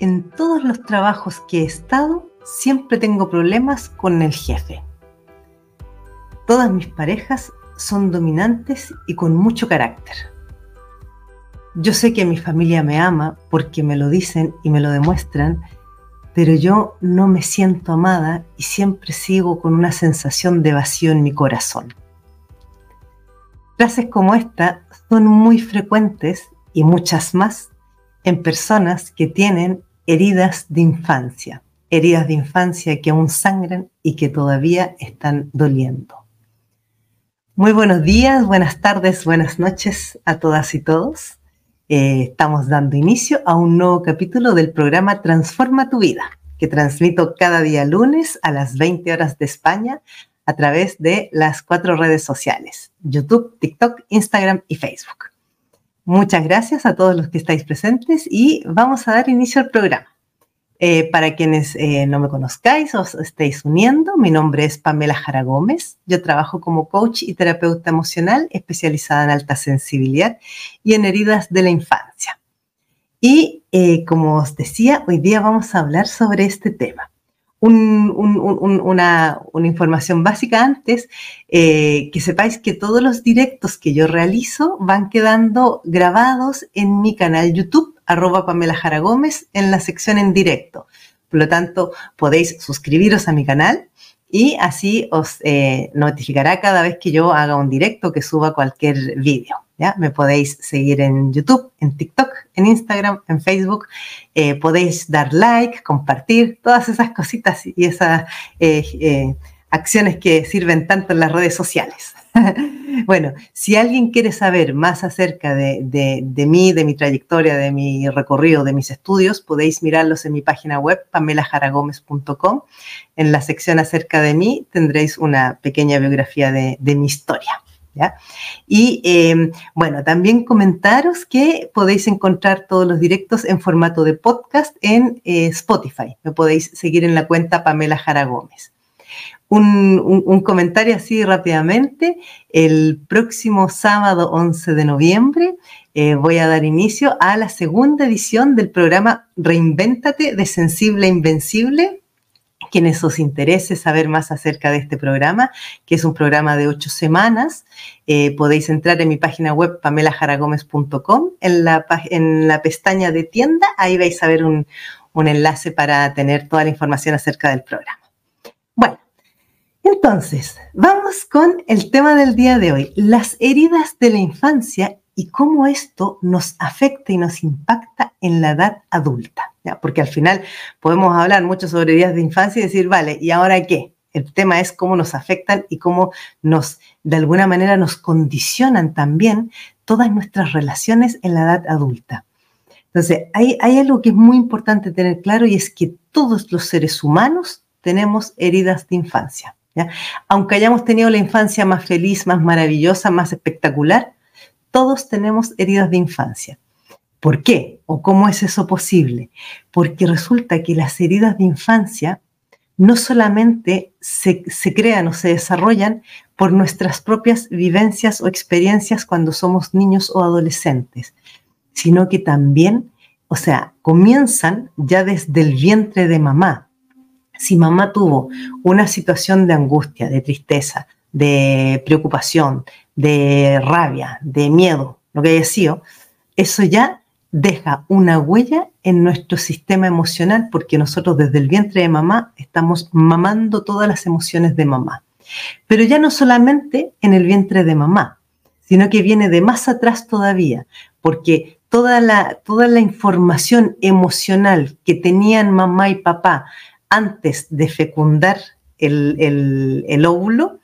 En todos los trabajos que he estado, siempre tengo problemas con el jefe. Todas mis parejas son dominantes y con mucho carácter. Yo sé que mi familia me ama porque me lo dicen y me lo demuestran, pero yo no me siento amada y siempre sigo con una sensación de vacío en mi corazón. Frases como esta son muy frecuentes y muchas más en personas que tienen heridas de infancia, heridas de infancia que aún sangran y que todavía están doliendo. Muy buenos días, buenas tardes, buenas noches a todas y todos. Eh, estamos dando inicio a un nuevo capítulo del programa Transforma tu vida, que transmito cada día lunes a las 20 horas de España a través de las cuatro redes sociales, YouTube, TikTok, Instagram y Facebook. Muchas gracias a todos los que estáis presentes y vamos a dar inicio al programa. Eh, para quienes eh, no me conozcáis os estéis uniendo, mi nombre es Pamela Jara Gómez. Yo trabajo como coach y terapeuta emocional especializada en alta sensibilidad y en heridas de la infancia. Y eh, como os decía, hoy día vamos a hablar sobre este tema una, información básica antes, eh, que sepáis que todos los directos que yo realizo van quedando grabados en mi canal YouTube, arroba Pamela Jara Gómez, en la sección en directo. Por lo tanto, podéis suscribiros a mi canal y así os eh, notificará cada vez que yo haga un directo, que suba cualquier vídeo. Me podéis seguir en YouTube, en TikTok, en Instagram, en Facebook. Eh, podéis dar like, compartir, todas esas cositas y esas eh, acciones que sirven tanto en las redes sociales. bueno, si alguien quiere saber más acerca de, mí, de mi trayectoria, de mi recorrido, de mis estudios, podéis mirarlos en mi página web, pamelajaragomez.com. En la sección acerca de mí tendréis una pequeña biografía de mi historia. Y em, bueno, también comentaros que podéis encontrar todos los directos en formato de podcast en eh, Spotify. Me podéis seguir en la cuenta Pamela Jara Gómez un, comentario así rápidamente. El próximo sábado 11 de noviembre eh, voy a dar inicio a la segunda edición del programa Reinvéntate de Sensible a Invencible. Quienes os interese saber más acerca de este programa, que es un programa de ocho semanas, eh, podéis entrar en mi página web pamelajaragomez.com, en la, en la pestaña de tienda, ahí vais a ver un enlace para tener toda la información acerca del programa. Bueno, entonces, vamos con el tema del día de hoy, las heridas de la infancia y cómo esto nos afecta y nos impacta en la edad adulta. Porque al final podemos hablar mucho sobre heridas de infancia y decir, vale, ¿y ahora qué? El tema es cómo nos afectan y cómo nos, de alguna manera, nos condicionan también todas nuestras relaciones en la edad adulta. Entonces, hay algo que es muy importante tener claro y es que todos los seres humanos tenemos heridas de infancia. Aunque hayamos tenido la infancia más feliz, más maravillosa, más espectacular, todos tenemos heridas de infancia. ¿Por qué? ¿O cómo es eso posible? Porque resulta que las heridas de infancia no solamente se, crean o se desarrollan por nuestras propias vivencias o experiencias cuando somos niños o adolescentes, sino que también, o sea, comienzan ya desde el vientre de mamá si mamá tuvo una situación de angustia, de tristeza, de preocupación, de rabia, de miedo, lo que haya sido, eso ya deja una huella en nuestro sistema emocional porque nosotros desde el vientre de mamá estamos mamando todas las emociones de mamá. Pero ya no solamente en el vientre de mamá, sino que viene de más atrás todavía, porque toda la, toda la información emocional que tenían mamá y papá antes de fecundar el, óvulo,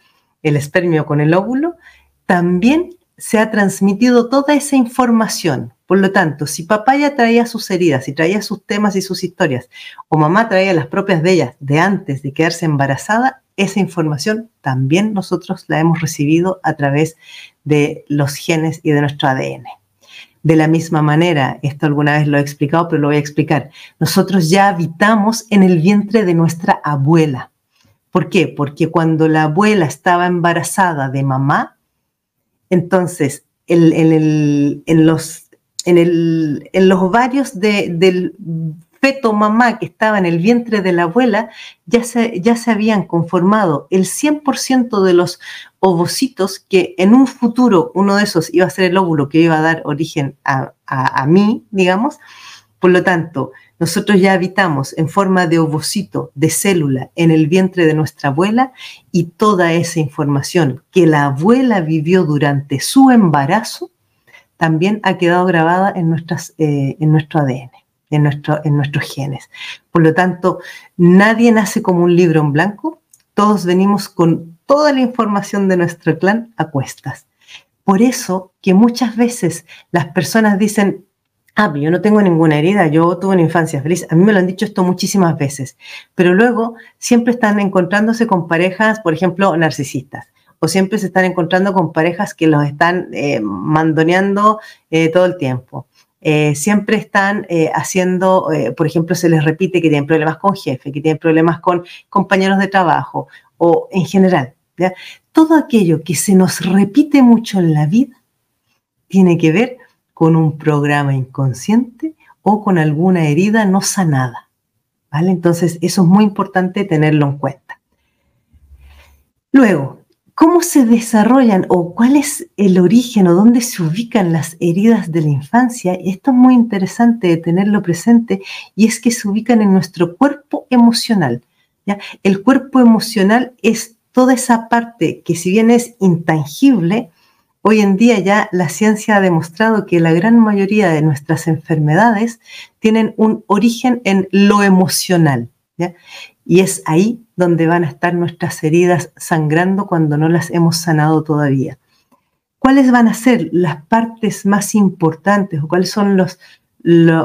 el espermio con el óvulo, también se ha transmitido toda esa información. Por lo tanto, si papá ya traía sus heridas y traía sus temas y sus historias, o mamá traía las propias de ellas de antes de quedarse embarazada, esa información también nosotros la hemos recibido a través de los genes y de nuestro ADN. De la misma manera, esto alguna vez lo he explicado, pero lo voy a explicar. Nosotros ya habitamos en el vientre de nuestra abuela. ¿Por qué? Porque cuando la abuela estaba embarazada de mamá, entonces en, los, en, del feto mamá que estaba en el vientre de la abuela, ya se, ya se habían conformado el 100% de los ovocitos que en un futuro uno de esos iba a ser el óvulo que iba a dar origen a, a mí, digamos. Por lo tanto, nosotros ya habitamos en forma de ovocito, de célula, en el vientre de nuestra abuela y toda esa información que la abuela vivió durante su embarazo también ha quedado grabada en, nuestras, eh, en nuestro ADN, en, nuestro, en nuestros genes. Por lo tanto, nadie nace como un libro en blanco, todos venimos con toda la información de nuestro clan a cuestas. Por eso que muchas veces las personas dicen, ah, yo no tengo ninguna herida, yo tuve una infancia feliz. A mí me lo han dicho esto muchísimas veces, pero luego siempre están encontrándose con parejas, por ejemplo, narcisistas, o siempre se están encontrando con parejas que los están eh, mandoneando eh, todo el tiempo. Eh, siempre están haciendo, por ejemplo, se les repite que tienen problemas con jefe, que tienen problemas con compañeros de trabajo o en general. Todo aquello que se nos repite mucho en la vida tiene que ver con un programa inconsciente o con alguna herida no sanada. ¿Vale? Entonces, eso es muy importante tenerlo en cuenta. Luego, ¿cómo se desarrollan o cuál es el origen o dónde se ubican las heridas de la infancia? Esto es muy interesante de tenerlo presente y es que se ubican en nuestro cuerpo emocional. ¿ya? El cuerpo emocional es toda esa parte que si bien es intangible, Hoy en día ya la ciencia ha demostrado que la gran mayoría de nuestras enfermedades tienen un origen en lo emocional. Y es ahí donde van a estar nuestras heridas sangrando cuando no las hemos sanado todavía. ¿Cuáles van a ser las partes más importantes o cuáles son los,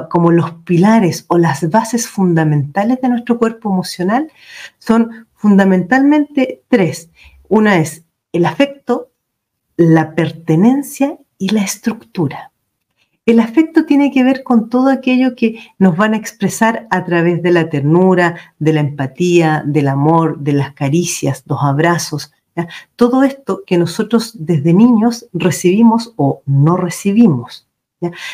como los pilares o las bases fundamentales de nuestro cuerpo emocional? Son fundamentalmente tres. Una es el afecto, la pertenencia y la estructura. El afecto tiene que ver con todo aquello que nos van a expresar a través de la ternura, de la empatía, del amor, de las caricias, los abrazos. Todo esto que nosotros desde niños recibimos o no recibimos.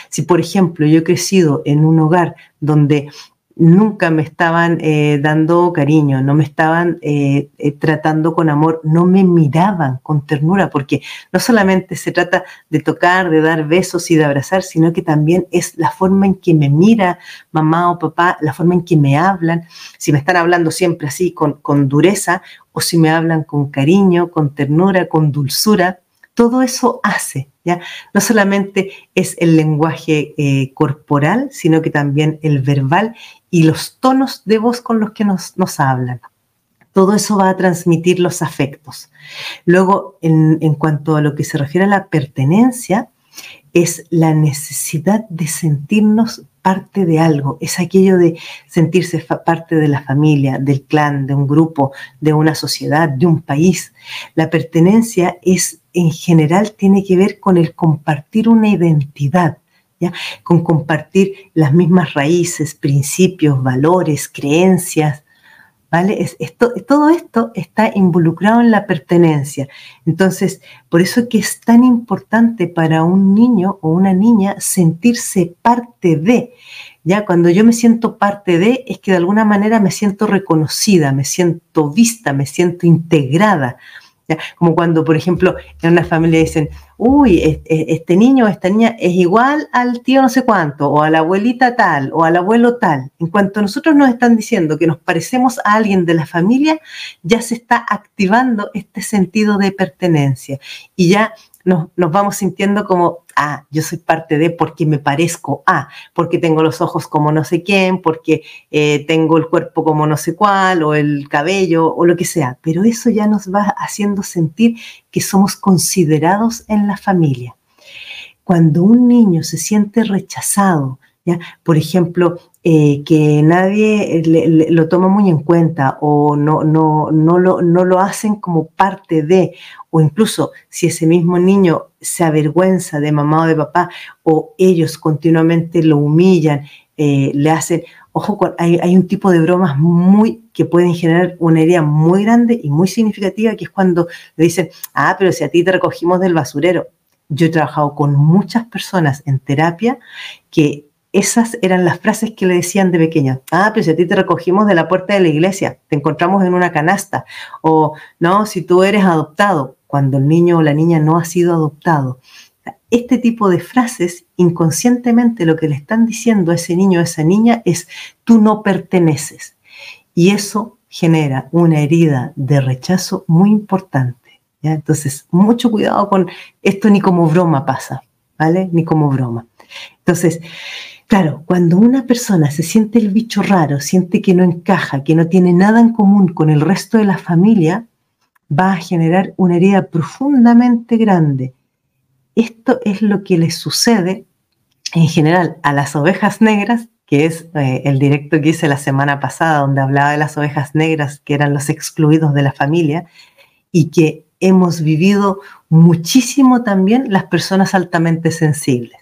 Si, por ejemplo, yo he crecido en un hogar donde nunca me estaban eh, dando cariño, no me estaban eh, eh, tratando con amor, no me miraban con ternura, porque no solamente se trata de tocar, de dar besos y de abrazar, sino que también es la forma en que me mira mamá o papá, la forma en que me hablan, si me están hablando siempre así con, con dureza o si me hablan con cariño, con ternura, con dulzura, todo eso hace, ¿ya? No solamente es el lenguaje corporal, sino que también el verbal y los tonos de voz con los que nos, hablan. Todo eso va a transmitir los afectos. Luego, en, en cuanto a lo que se refiere a la pertenencia, es la necesidad de sentirnos parte de algo, es aquello de sentirse parte de la familia, del clan, de un grupo, de una sociedad, de un país. La pertenencia es, en general, tiene que ver con el compartir una identidad, con compartir las mismas raíces, principios, valores, creencias. ¿Vale? esto, todo esto está involucrado en la pertenencia. Entonces, por eso es que es tan importante para un niño o una niña sentirse parte de. Ya cuando yo me siento parte de, es que de alguna manera me siento reconocida, me siento vista, me siento integrada. Como cuando, por ejemplo, en una familia dicen, uy, este niño o esta niña es igual al tío no sé cuánto, o a la abuelita tal, o al abuelo tal. En cuanto nosotros nos están diciendo que nos parecemos a alguien de la familia, ya se está activando este sentido de pertenencia. Y ya nos, vamos sintiendo como, ah, yo soy parte de porque me parezco a, porque tengo los ojos como no sé quién, porque eh, tengo el cuerpo como no sé cuál, o el cabello, o lo que sea. Pero eso ya nos va haciendo sentir que somos considerados en la familia. Cuando un niño se siente rechazado, ¿ya? por ejemplo, eh, que nadie lo toma muy en cuenta o no, no, no, lo, no lo hacen como parte de, o incluso si ese mismo niño se avergüenza de mamá o de papá o ellos continuamente lo humillan, eh, le hacen, ojo, hay, hay, un tipo de bromas muy que pueden generar una herida muy grande y muy significativa, que es cuando le dicen, ah, pero si a ti te recogimos del basurero. Yo he trabajado con muchas personas en terapia que esas eran las frases que le decían de pequeña. Ah, pero si a ti te recogimos de la puerta de la iglesia, te encontramos en una canasta. O no, si tú eres adoptado, cuando el niño o la niña no ha sido adoptado. Este tipo de frases, inconscientemente lo que le están diciendo a ese niño o a esa niña es, tú no perteneces. Y eso genera una herida de rechazo muy importante. ¿ya? Entonces, mucho cuidado con esto, ni como broma pasa, ¿vale? Ni como broma. Entonces, Claro, cuando una persona se siente el bicho raro, siente que no encaja, que no tiene nada en común con el resto de la familia, va a generar una herida profundamente grande. Esto es lo que le sucede en general a las ovejas negras, que es eh, el directo que hice la semana pasada, donde hablaba de las ovejas negras, que eran los excluidos de la familia, y que hemos vivido muchísimo también las personas altamente sensibles.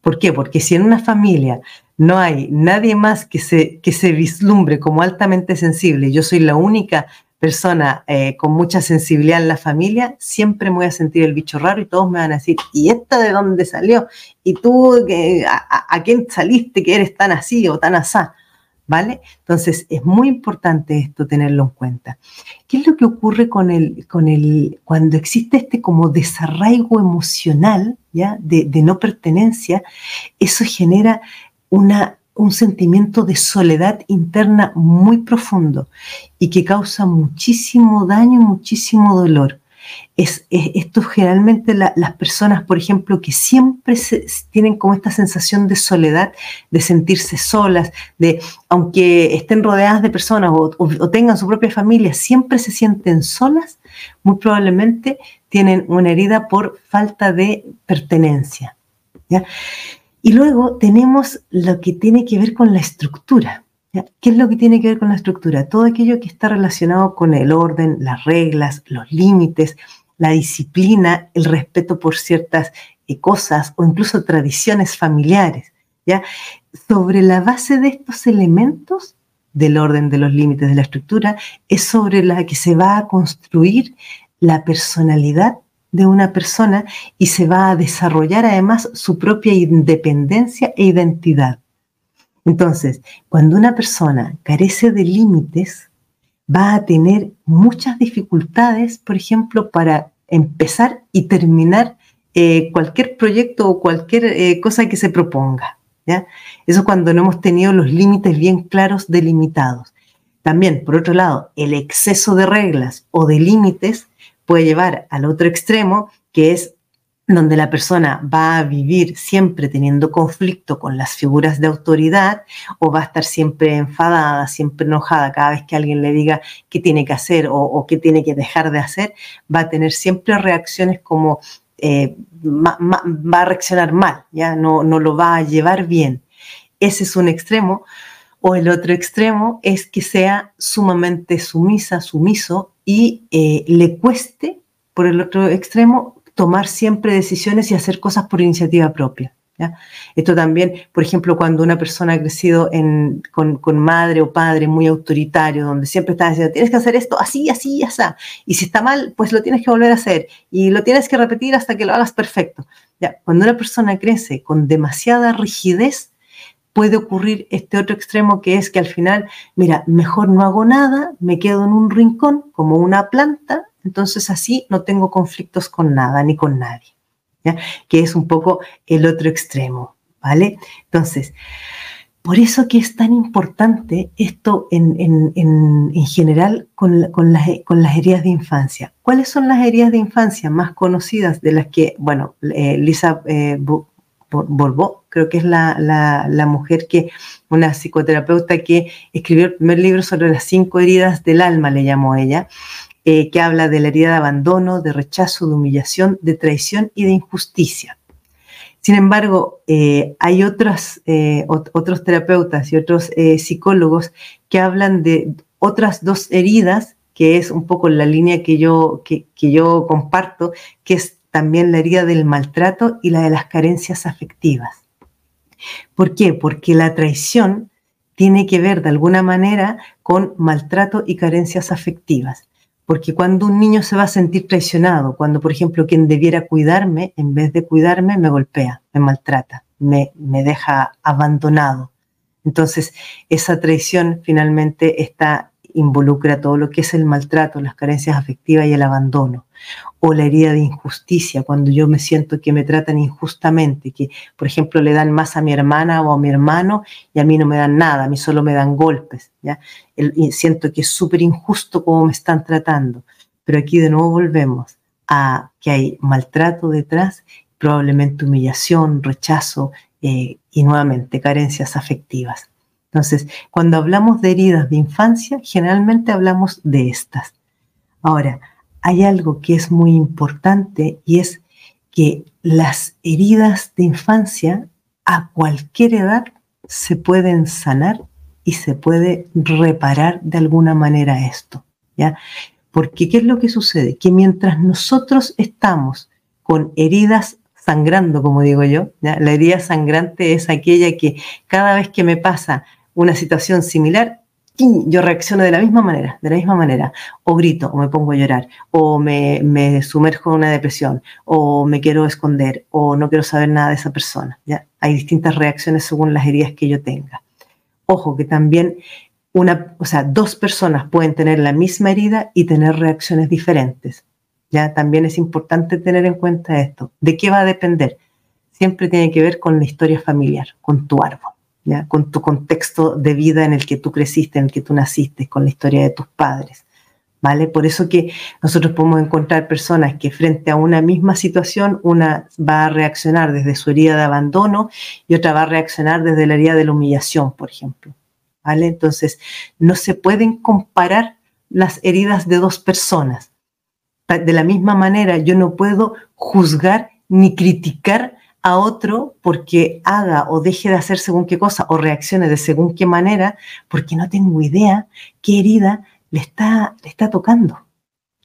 ¿Por qué? Porque si en una familia no hay nadie más que se, que se vislumbre como altamente sensible, yo soy la única persona eh, con mucha sensibilidad en la familia, siempre me voy a sentir el bicho raro y todos me van a decir, ¿y esta de dónde salió? ¿Y tú a, quién saliste que eres tan así o tan asá? ¿Vale? Entonces es muy importante esto tenerlo en cuenta. ¿Qué es lo que ocurre con el, con el, cuando existe este como desarraigo emocional, ¿ya? De no pertenencia? Eso genera una, un sentimiento de soledad interna muy profundo y que causa muchísimo daño, muchísimo dolor es, esto generalmente las personas, por ejemplo, que siempre tienen como esta sensación de soledad, de sentirse solas, de aunque estén rodeadas de personas o, tengan su propia familia, siempre se sienten solas, muy probablemente tienen una herida por falta de pertenencia. Y luego tenemos lo que tiene que ver con la estructura. ¿Qué es lo que tiene que ver con la estructura? Todo aquello que está relacionado con el orden, las reglas, los límites, la disciplina, el respeto por ciertas eh, cosas o incluso tradiciones familiares. ¿ya? Sobre la base de estos elementos del orden, de los límites, de la estructura, es sobre la que se va a construir la personalidad de una persona y se va a desarrollar además su propia independencia e identidad. Entonces, cuando una persona carece de límites, va a tener muchas dificultades, por ejemplo, para empezar y terminar eh, cualquier proyecto o cualquier eh, cosa que se proponga. ¿ya? Eso cuando no hemos tenido los límites bien claros delimitados. También, por otro lado, el exceso de reglas o de límites puede llevar al otro extremo, que es donde la persona va a vivir siempre teniendo conflicto con las figuras de autoridad o va a estar siempre enfadada, siempre enojada cada vez que alguien le diga qué tiene que hacer o, qué tiene que dejar de hacer, va a tener siempre reacciones como eh, va a reaccionar mal, ya no, no lo va a llevar bien. Ese es un extremo. O el otro extremo es que sea sumamente sumisa, sumiso y eh, le cueste, por el otro extremo, tomar siempre decisiones y hacer cosas por iniciativa propia. Esto también, por ejemplo, cuando una persona ha crecido con, madre o padre muy autoritario, donde siempre está diciendo, tienes que hacer esto así, así, así, y si está mal, pues lo tienes que volver a hacer, y lo tienes que repetir hasta que lo hagas perfecto. ¿Ya? Cuando una persona crece con demasiada rigidez, puede ocurrir este otro extremo que es que al final, mira, mejor no hago nada, me quedo en un rincón como una planta entonces así no tengo conflictos con nada ni con nadie, que es un poco el otro extremo, ¿vale? Entonces, por eso que es tan importante esto en, general con, las, heridas de infancia. ¿Cuáles son las heridas de infancia más conocidas de las que, bueno, eh, Lisa eh, creo que es la, mujer que, una psicoterapeuta que escribió el primer libro sobre las cinco heridas del alma, le llamó ella, eh, que habla de la herida de abandono, de rechazo, de humillación, de traición y de injusticia. Sin embargo, eh, hay otras, eh, otros terapeutas y otros psicólogos que hablan de otras dos heridas, que es un poco la línea que yo, que, que yo comparto, que es también la herida del maltrato y la de las carencias afectivas. ¿Por qué? Porque la traición tiene que ver de alguna manera con maltrato y carencias afectivas. Porque cuando un niño se va a sentir traicionado, cuando por ejemplo quien debiera cuidarme, en vez de cuidarme, me golpea, me maltrata. me, me deja abandonado. Entonces, esa traición finalmente está involucra todo lo que es el maltrato, las carencias afectivas y el abandono. O la herida de injusticia, cuando yo me siento que me tratan injustamente, que por ejemplo le dan más a mi hermana o a mi hermano y a mí no me dan nada, a mí solo me dan golpes. ¿ya? siento que es súper injusto cómo me están tratando. Pero aquí de nuevo volvemos a que hay maltrato detrás, probablemente humillación, rechazo eh, y nuevamente carencias afectivas. Entonces, cuando hablamos de heridas de infancia, generalmente hablamos de estas. Ahora, hay algo que es muy importante y es que las heridas de infancia a cualquier edad se pueden sanar y se puede reparar de alguna manera esto, ¿ya? Porque ¿qué es lo que sucede? Que mientras nosotros estamos con heridas sangrando, como digo yo, la herida sangrante es aquella que cada vez que me pasa una situación similar, yo reacciono de la misma manera, de la misma manera, o grito, o me pongo a llorar, o me, sumerjo en una depresión, o me quiero esconder, o no quiero saber nada de esa persona. ¿ya? Hay distintas reacciones según las heridas que yo tenga. Ojo que también una, o sea, dos personas pueden tener la misma herida y tener reacciones diferentes. Ya también es importante tener en cuenta esto. ¿De qué va a depender? Siempre tiene que ver con la historia familiar, con tu árbol con tu contexto de vida en el que tú creciste, en el que tú naciste, con la historia de tus padres. ¿Vale? Por eso que nosotros podemos encontrar personas que frente a una misma situación, una va a reaccionar desde su herida de abandono y otra va a reaccionar desde la herida de la humillación, por ejemplo. ¿Vale? Entonces, no se pueden comparar las heridas de dos personas. De la misma manera, yo no puedo juzgar ni criticar a otro porque haga o deje de hacer según qué cosa o reaccione de según qué manera, porque no tengo idea qué herida le está, le está tocando.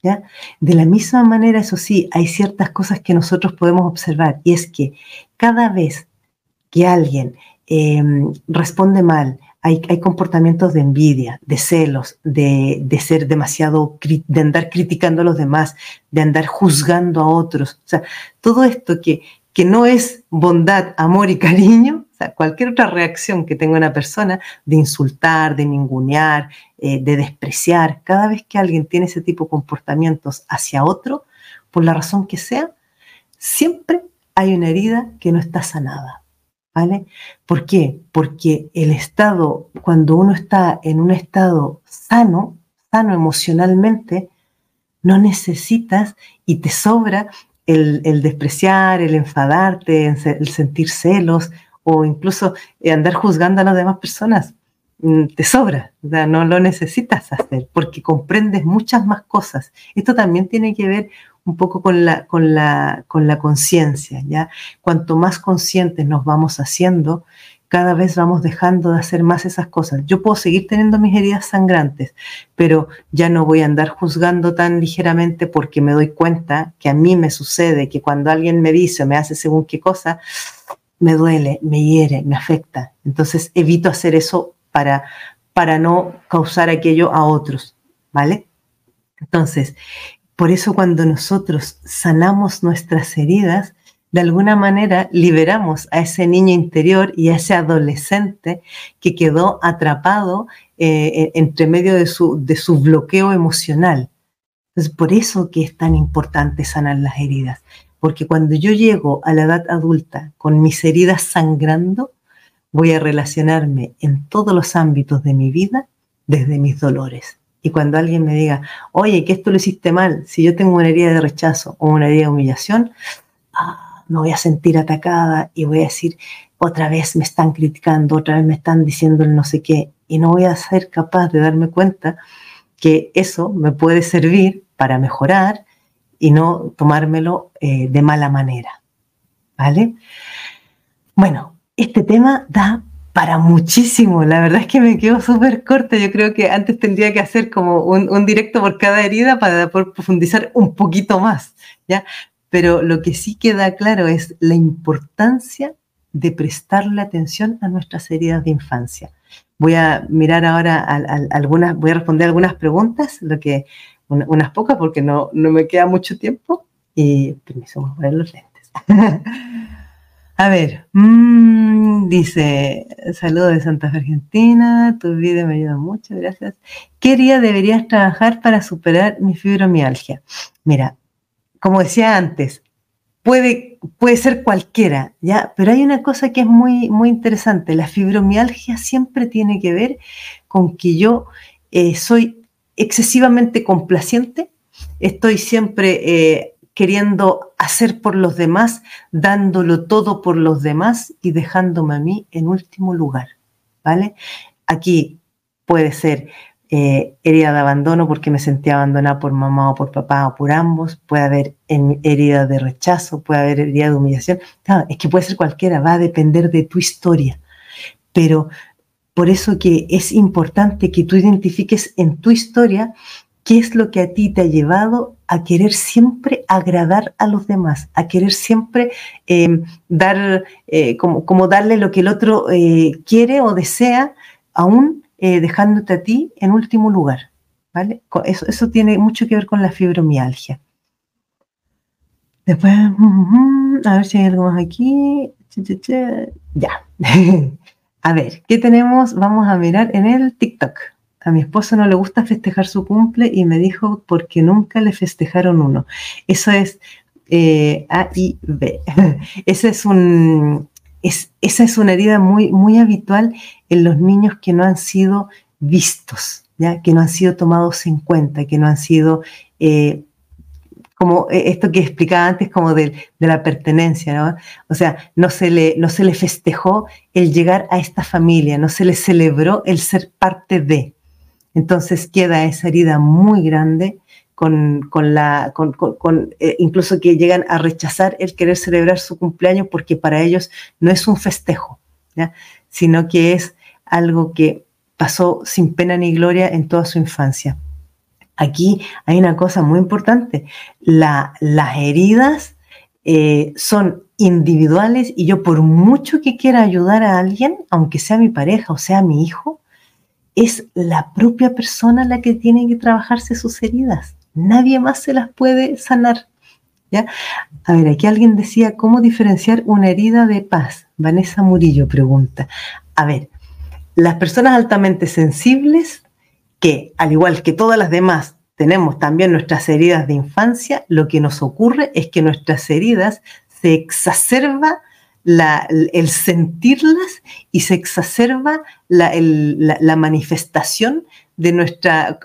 ¿ya? De la misma manera, eso sí, hay ciertas cosas que nosotros podemos observar y es que cada vez que alguien em, responde mal, hay, hay, comportamientos de envidia, de celos, de, de, ser demasiado, de andar criticando a los demás, de andar juzgando a otros. O sea, todo esto que, que no es bondad, amor y cariño, o sea, cualquier otra reacción que tenga una persona de insultar, de ningunear, eh, de despreciar, cada vez que alguien tiene ese tipo de comportamientos hacia otro, por la razón que sea, siempre hay una herida que no está sanada. ¿Vale? ¿Por qué? Porque el estado, cuando uno está en un estado sano, sano emocionalmente, no necesitas y te sobra el, despreciar, el enfadarte, el sentir celos o incluso eh, andar juzgando a las demás personas. Mm, te sobra, no lo necesitas hacer porque comprendes muchas más cosas. Esto también tiene que ver un poco con la, con la, con la conciencia, ¿ya? Cuanto más conscientes nos vamos haciendo, cada vez vamos dejando de hacer más esas cosas. Yo puedo seguir teniendo mis heridas sangrantes, pero ya no voy a andar juzgando tan ligeramente porque me doy cuenta que a mí me sucede que cuando alguien me dice o me hace según qué cosa, me duele, me hiere, me afecta. Entonces evito hacer eso para, para no causar aquello a otros, ¿vale? Entonces, por eso cuando nosotros sanamos nuestras heridas, de alguna manera liberamos a ese niño interior y a ese adolescente que quedó atrapado eh, entre medio de su, de su bloqueo emocional. Entonces, por eso que es tan importante sanar las heridas, porque cuando yo llego a la edad adulta con mis heridas sangrando, voy a relacionarme en todos los ámbitos de mi vida desde mis dolores. Y cuando alguien me diga, oye, que esto lo hiciste mal, si yo tengo una herida de rechazo o una herida de humillación, ah, me voy a sentir atacada y voy a decir, otra vez me están criticando, otra vez me están diciendo el no sé qué, y no voy a ser capaz de darme cuenta que eso me puede servir para mejorar y no tomármelo eh, de mala manera. ¿Vale? Bueno, este tema da para muchísimo. La verdad es que me quedo súper corta. Yo creo que antes tendría que hacer como un, directo por cada herida para profundizar un poquito más. ¿ya? Pero lo que sí queda claro es la importancia de prestarle atención a nuestras heridas de infancia. Voy a mirar ahora algunas, voy a responder algunas preguntas, lo que, unas pocas porque no, no me queda mucho tiempo y permiso, vamos a poner los lentes. A ver, mm, dice, saludos de Santa Fe, Argentina, tu video me ayuda mucho, gracias. ¿Qué día deberías trabajar para superar mi fibromialgia? Mira, como decía antes, puede, puede ser cualquiera, ¿ya? Pero hay una cosa que es muy, muy interesante. La fibromialgia siempre tiene que ver con que yo eh, soy excesivamente complaciente, estoy siempre eh, queriendo hacer por los demás, dándolo todo por los demás y dejándome a mí en último lugar, ¿vale? Aquí puede ser eh, herida de abandono porque me sentía abandonada por mamá o por papá o por ambos, puede haber herida de rechazo, puede haber herida de humillación, es que puede ser cualquiera, va a depender de tu historia, pero por eso que es importante que tú identifiques en tu historia qué es lo que a ti te ha llevado a querer siempre agradar a los demás, a querer siempre em, dar, eh, como, como, darle lo que el otro eh, quiere o desea, aún eh, dejándote a ti en último lugar. ¿vale? Eso, eso tiene mucho que ver con la fibromialgia. Después, a ver si hay algo más aquí. Ya. a ver, ¿qué tenemos? Vamos a mirar en el TikTok. A mi esposo no le gusta festejar su cumple y me dijo porque nunca le festejaron uno. Eso es eh, A y B. Ese es un, esa es una herida muy, muy habitual en los niños que no han sido vistos, ¿ya? que no han sido tomados en cuenta, que no han sido, eh, como eh, esto que explicaba antes, como de, la pertenencia, ¿no? O sea, no se, le, no se le festejó el llegar a esta familia, no se le celebró el ser parte de. Entonces queda esa herida muy grande con, la, con, eh, incluso que llegan a rechazar el querer celebrar su cumpleaños porque para ellos no es un festejo, sino que es algo que pasó sin pena ni gloria en toda su infancia. Aquí hay una cosa muy importante, las heridas eh, son individuales y yo por mucho que quiera ayudar a alguien, aunque sea mi pareja o sea mi hijo, es la propia persona la que tiene que trabajarse sus heridas. Nadie más se las puede sanar. ¿ya? A ver, aquí alguien decía, ¿cómo diferenciar una herida de paz? Vanessa Murillo pregunta. A ver, las personas altamente sensibles, que al igual que todas las demás, tenemos también nuestras heridas de infancia, lo que nos ocurre es que nuestras heridas se exacerba el sentirlas y se exacerba la manifestación de nuestra,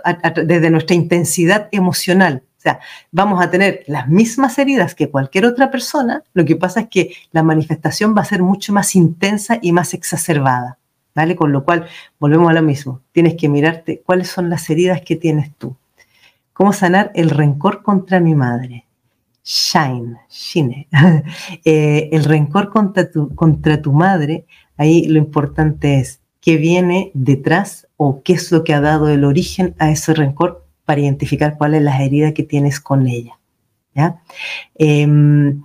desde nuestra intensidad emocional. O sea, vamos a tener las mismas heridas que cualquier otra persona, lo que pasa es que la manifestación va a ser mucho más intensa y más exacerbada, ¿vale? Con lo cual, volvemos a lo mismo, tienes que mirarte cuáles son las heridas que tienes tú. ¿Cómo sanar el rencor contra mi madre? Shine, shine. Eh, el rencor contra tu, contra tu madre, ahí lo importante es qué viene detrás o qué es lo que ha dado el origen a ese rencor para identificar cuál es la herida que tienes con ella. Em,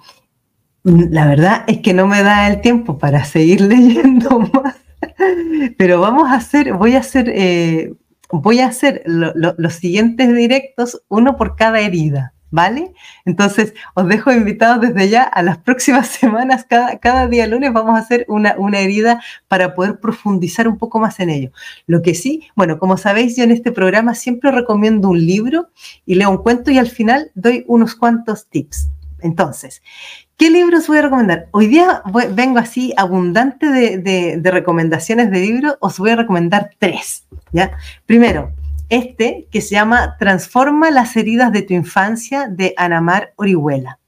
la verdad es que no me da el tiempo para seguir leyendo más, pero vamos a hacer, voy a hacer, eh, voy a hacer los siguientes directos, uno por cada herida. ¿vale? Entonces, os dejo invitados desde ya a las próximas semanas, cada, cada día lunes vamos a hacer una, una, herida para poder profundizar un poco más en ello. Lo que sí, bueno, como sabéis, yo en este programa siempre recomiendo un libro y leo un cuento y al final doy unos cuantos tips. Entonces, ¿qué libros voy a recomendar? Hoy día vengo así abundante de, recomendaciones de libros, os voy a recomendar tres, ¿ya? Primero, este que se llama Transforma las heridas de tu infancia de Anamar Orihuela.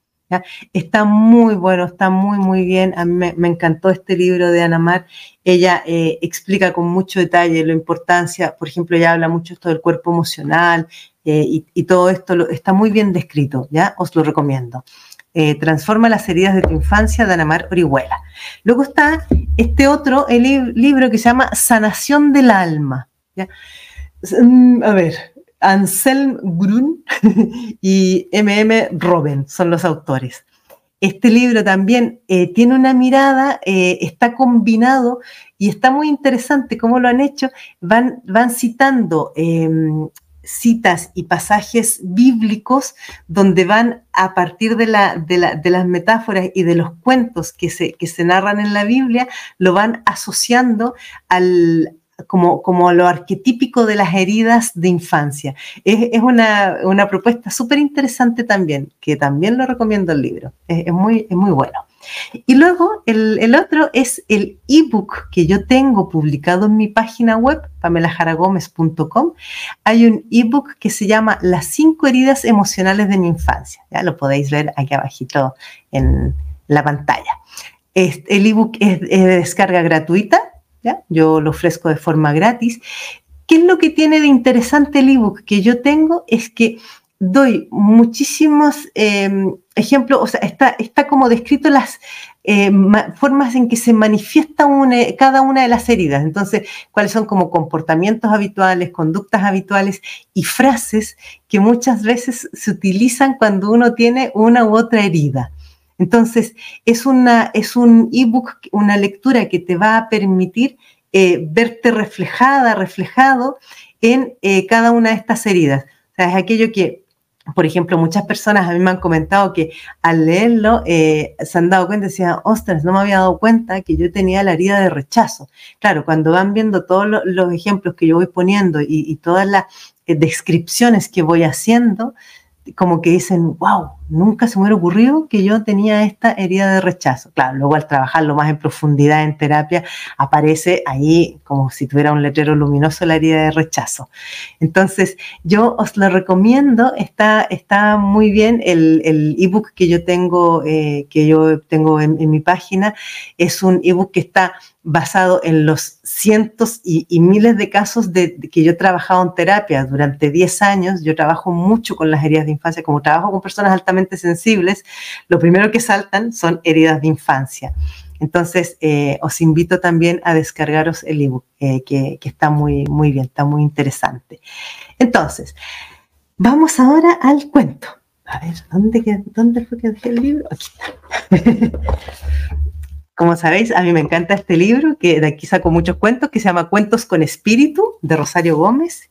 Está muy bueno, está muy, muy bien. A mí me, encantó este libro de Anamar. Ella eh, explica con mucho detalle la importancia, por ejemplo, ella habla mucho esto del cuerpo emocional eh, y, todo esto está muy bien descrito, ¿ya? Os lo recomiendo. Eh, Transforma las heridas de tu infancia de Anamar Orihuela. Luego está este otro el libro que se llama Sanación del Alma. Mm, a ver, Anselm Grun y MM Robben son los autores. Este libro también eh, tiene una mirada, eh, está combinado y está muy interesante cómo lo han hecho. Van, van citando em, citas y pasajes bíblicos donde van a partir de, las metáforas y de los cuentos que se, que se narran en la Biblia, lo van asociando al, como, como, lo arquetípico de las heridas de infancia. Es, una, propuesta súper interesante también, que también lo recomiendo el libro. Es, muy, es muy bueno. Y luego el, otro es el ebook que yo tengo publicado en mi página web, pamelajaragomez.com. Hay un ebook que se llama Las cinco heridas emocionales de mi infancia. Ya lo podéis ver aquí abajito en la pantalla. el ebook es, de descarga gratuita, yo lo ofrezco de forma gratis. ¿Qué es lo que tiene de interesante el ebook que yo tengo? Es que doy muchísimos em, ejemplos, o sea, está, está como descrito las eh, formas en que se manifiesta cada una de las heridas. Entonces, cuáles son como comportamientos habituales, conductas habituales y frases que muchas veces se utilizan cuando uno tiene una u otra herida. Entonces, es, una, es un ebook, una lectura que te va a permitir eh, verte reflejada, reflejado en eh, cada una de estas heridas. O sea, es aquello que por ejemplo, muchas personas a mí me han comentado que al leerlo eh, se han dado cuenta y decían, ostras, no me había dado cuenta que yo tenía la herida de rechazo. Claro, cuando van viendo todos los, ejemplos que yo voy poniendo y, todas las descripciones que voy haciendo, como que dicen, wow, nunca se me hubiera ocurrido que yo tenía esta herida de rechazo. Claro, luego al trabajarlo más en profundidad en terapia, aparece ahí como si tuviera un letrero luminoso la herida de rechazo. Entonces, yo os lo recomiendo, está, está muy bien el ebook que yo tengo, eh, que yo tengo en, en mi página, es un ebook que está basado en los cientos y, miles de casos de, que yo he trabajado en terapia durante 10 años. Yo trabajo mucho con las heridas de infancia, como trabajo con personas altamente sensibles, lo primero que saltan son heridas de infancia. Entonces, eh, os invito también a descargaros el ebook, eh, que, está muy, muy bien, está muy interesante. Entonces, vamos ahora al cuento. A ver, ¿dónde, dónde fue que dejé el libro? Aquí está. Como sabéis, a mí me encanta este libro, que de aquí saco muchos cuentos, que se llama Cuentos con Espíritu, de Rosario Gómez.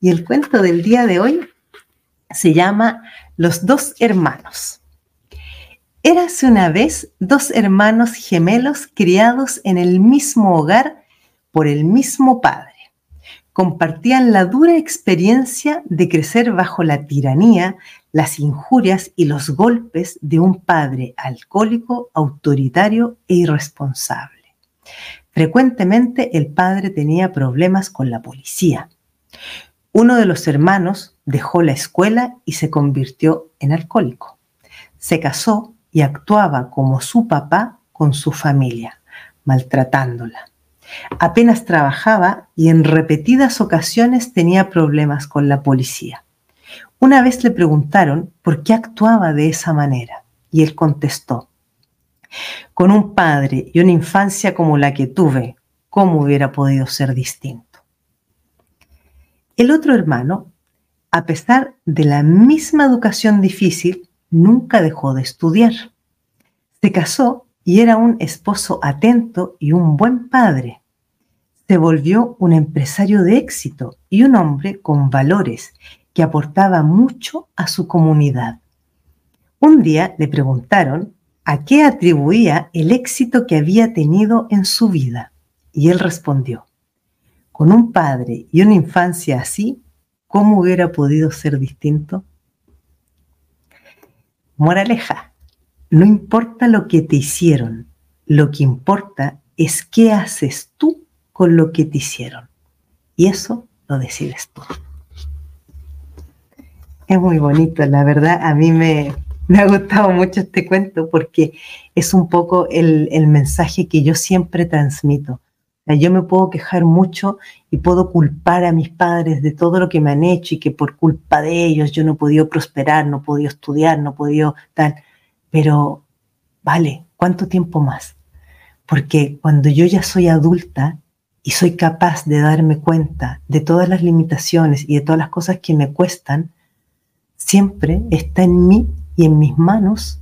Y el cuento del día de hoy se llama Los dos hermanos. Érase una vez dos hermanos gemelos criados en el mismo hogar por el mismo padre. Compartían la dura experiencia de crecer bajo la tiranía, las injurias y los golpes de un padre alcohólico, autoritario e irresponsable. Frecuentemente el padre tenía problemas con la policía. Uno de los hermanos dejó la escuela y se convirtió en alcohólico. Se casó y actuaba como su papá con su familia, maltratándola. Apenas trabajaba y en repetidas ocasiones tenía problemas con la policía. Una vez le preguntaron por qué actuaba de esa manera y él contestó, con un padre y una infancia como la que tuve, ¿cómo hubiera podido ser distinto? El otro hermano, a pesar de la misma educación difícil, nunca dejó de estudiar. Se casó y era un esposo atento y un buen padre. Se volvió un empresario de éxito y un hombre con valores que aportaba mucho a su comunidad. Un día le preguntaron a qué atribuía el éxito que había tenido en su vida y él respondió, con un padre y una infancia así, ¿cómo hubiera podido ser distinto? Moraleja, no importa lo que te hicieron, lo que importa es qué haces tú con lo que te hicieron. Y eso lo decides tú. Es muy bonito, la verdad, a mí me, ha gustado mucho este cuento porque es un poco el, mensaje que yo siempre transmito. Yo me puedo quejar mucho y puedo culpar a mis padres de todo lo que me han hecho y que por culpa de ellos yo no he podido prosperar, no he podido estudiar, no he podido tal. Pero, vale, ¿cuánto tiempo más? Porque cuando yo ya soy adulta y soy capaz de darme cuenta de todas las limitaciones y de todas las cosas que me cuestan, siempre está en mí y en mis manos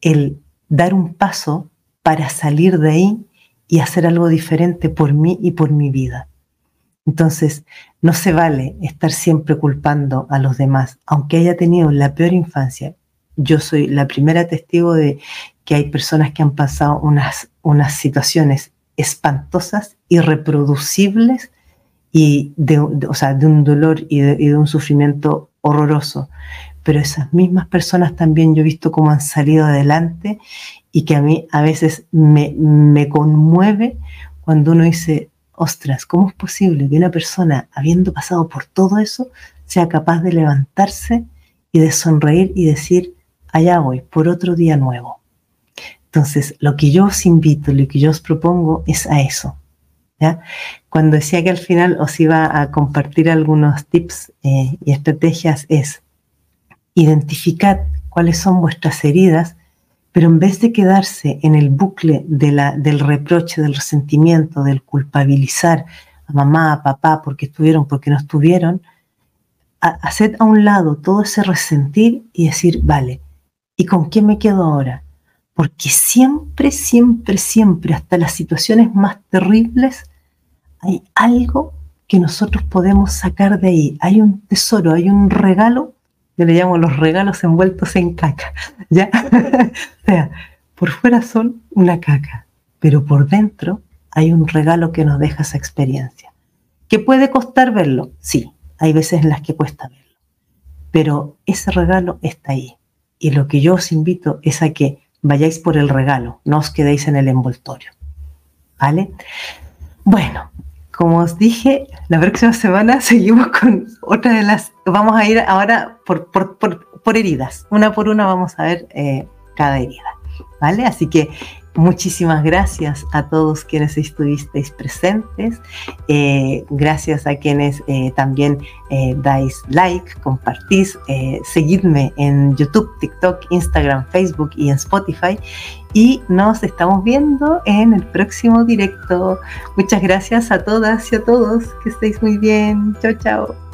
el dar un paso para salir de ahí y hacer algo diferente por mí y por mi vida. Entonces, no se vale estar siempre culpando a los demás, aunque haya tenido la peor infancia. Yo soy la primera testigo de que hay personas que han pasado unas, unas situaciones espantosas, irreproducibles y de, o sea, de un dolor y de, un sufrimiento horroroso. Pero esas mismas personas también yo he visto cómo han salido adelante y que a mí a veces me, conmueve cuando uno dice, ostras, ¿cómo es posible que una persona, habiendo pasado por todo eso, sea capaz de levantarse y de sonreír y decir, allá voy, por otro día nuevo? Entonces, lo que yo os invito, lo que yo os propongo es a eso. ¿ya? Cuando decía que al final os iba a compartir algunos tips eh, y estrategias, es identificar cuáles son vuestras heridas pero en vez de quedarse en el bucle de la, del reproche, del resentimiento, del culpabilizar a mamá, a papá, porque estuvieron, porque no estuvieron, hacer a un lado todo ese resentir y decir, vale, ¿y con qué me quedo ahora? Porque siempre, siempre, siempre, hasta las situaciones más terribles, hay algo que nosotros podemos sacar de ahí. Hay un tesoro, hay un regalo yo le llamo los regalos envueltos en caca, ¿ya? o sea, por fuera son una caca, pero por dentro hay un regalo que nos deja esa experiencia. ¿Que puede costar verlo? Sí, hay veces en las que cuesta verlo, pero ese regalo está ahí. Y lo que yo os invito es a que vayáis por el regalo, no os quedéis en el envoltorio. ¿Vale? Bueno, como os dije, la próxima semana seguimos con otra de las... Vamos a ir ahora por, por, heridas. Una por una vamos a ver eh, cada herida. ¿Vale? Así que Muchísimas gracias a todos quienes estuvisteis presentes. Eh, gracias a quienes eh, también eh, dais like, compartís, seguidme en YouTube, TikTok, Instagram, Facebook y en Spotify. Y nos estamos viendo en el próximo directo. Muchas gracias a todas y a todos. Que estéis muy bien. Chao, chao.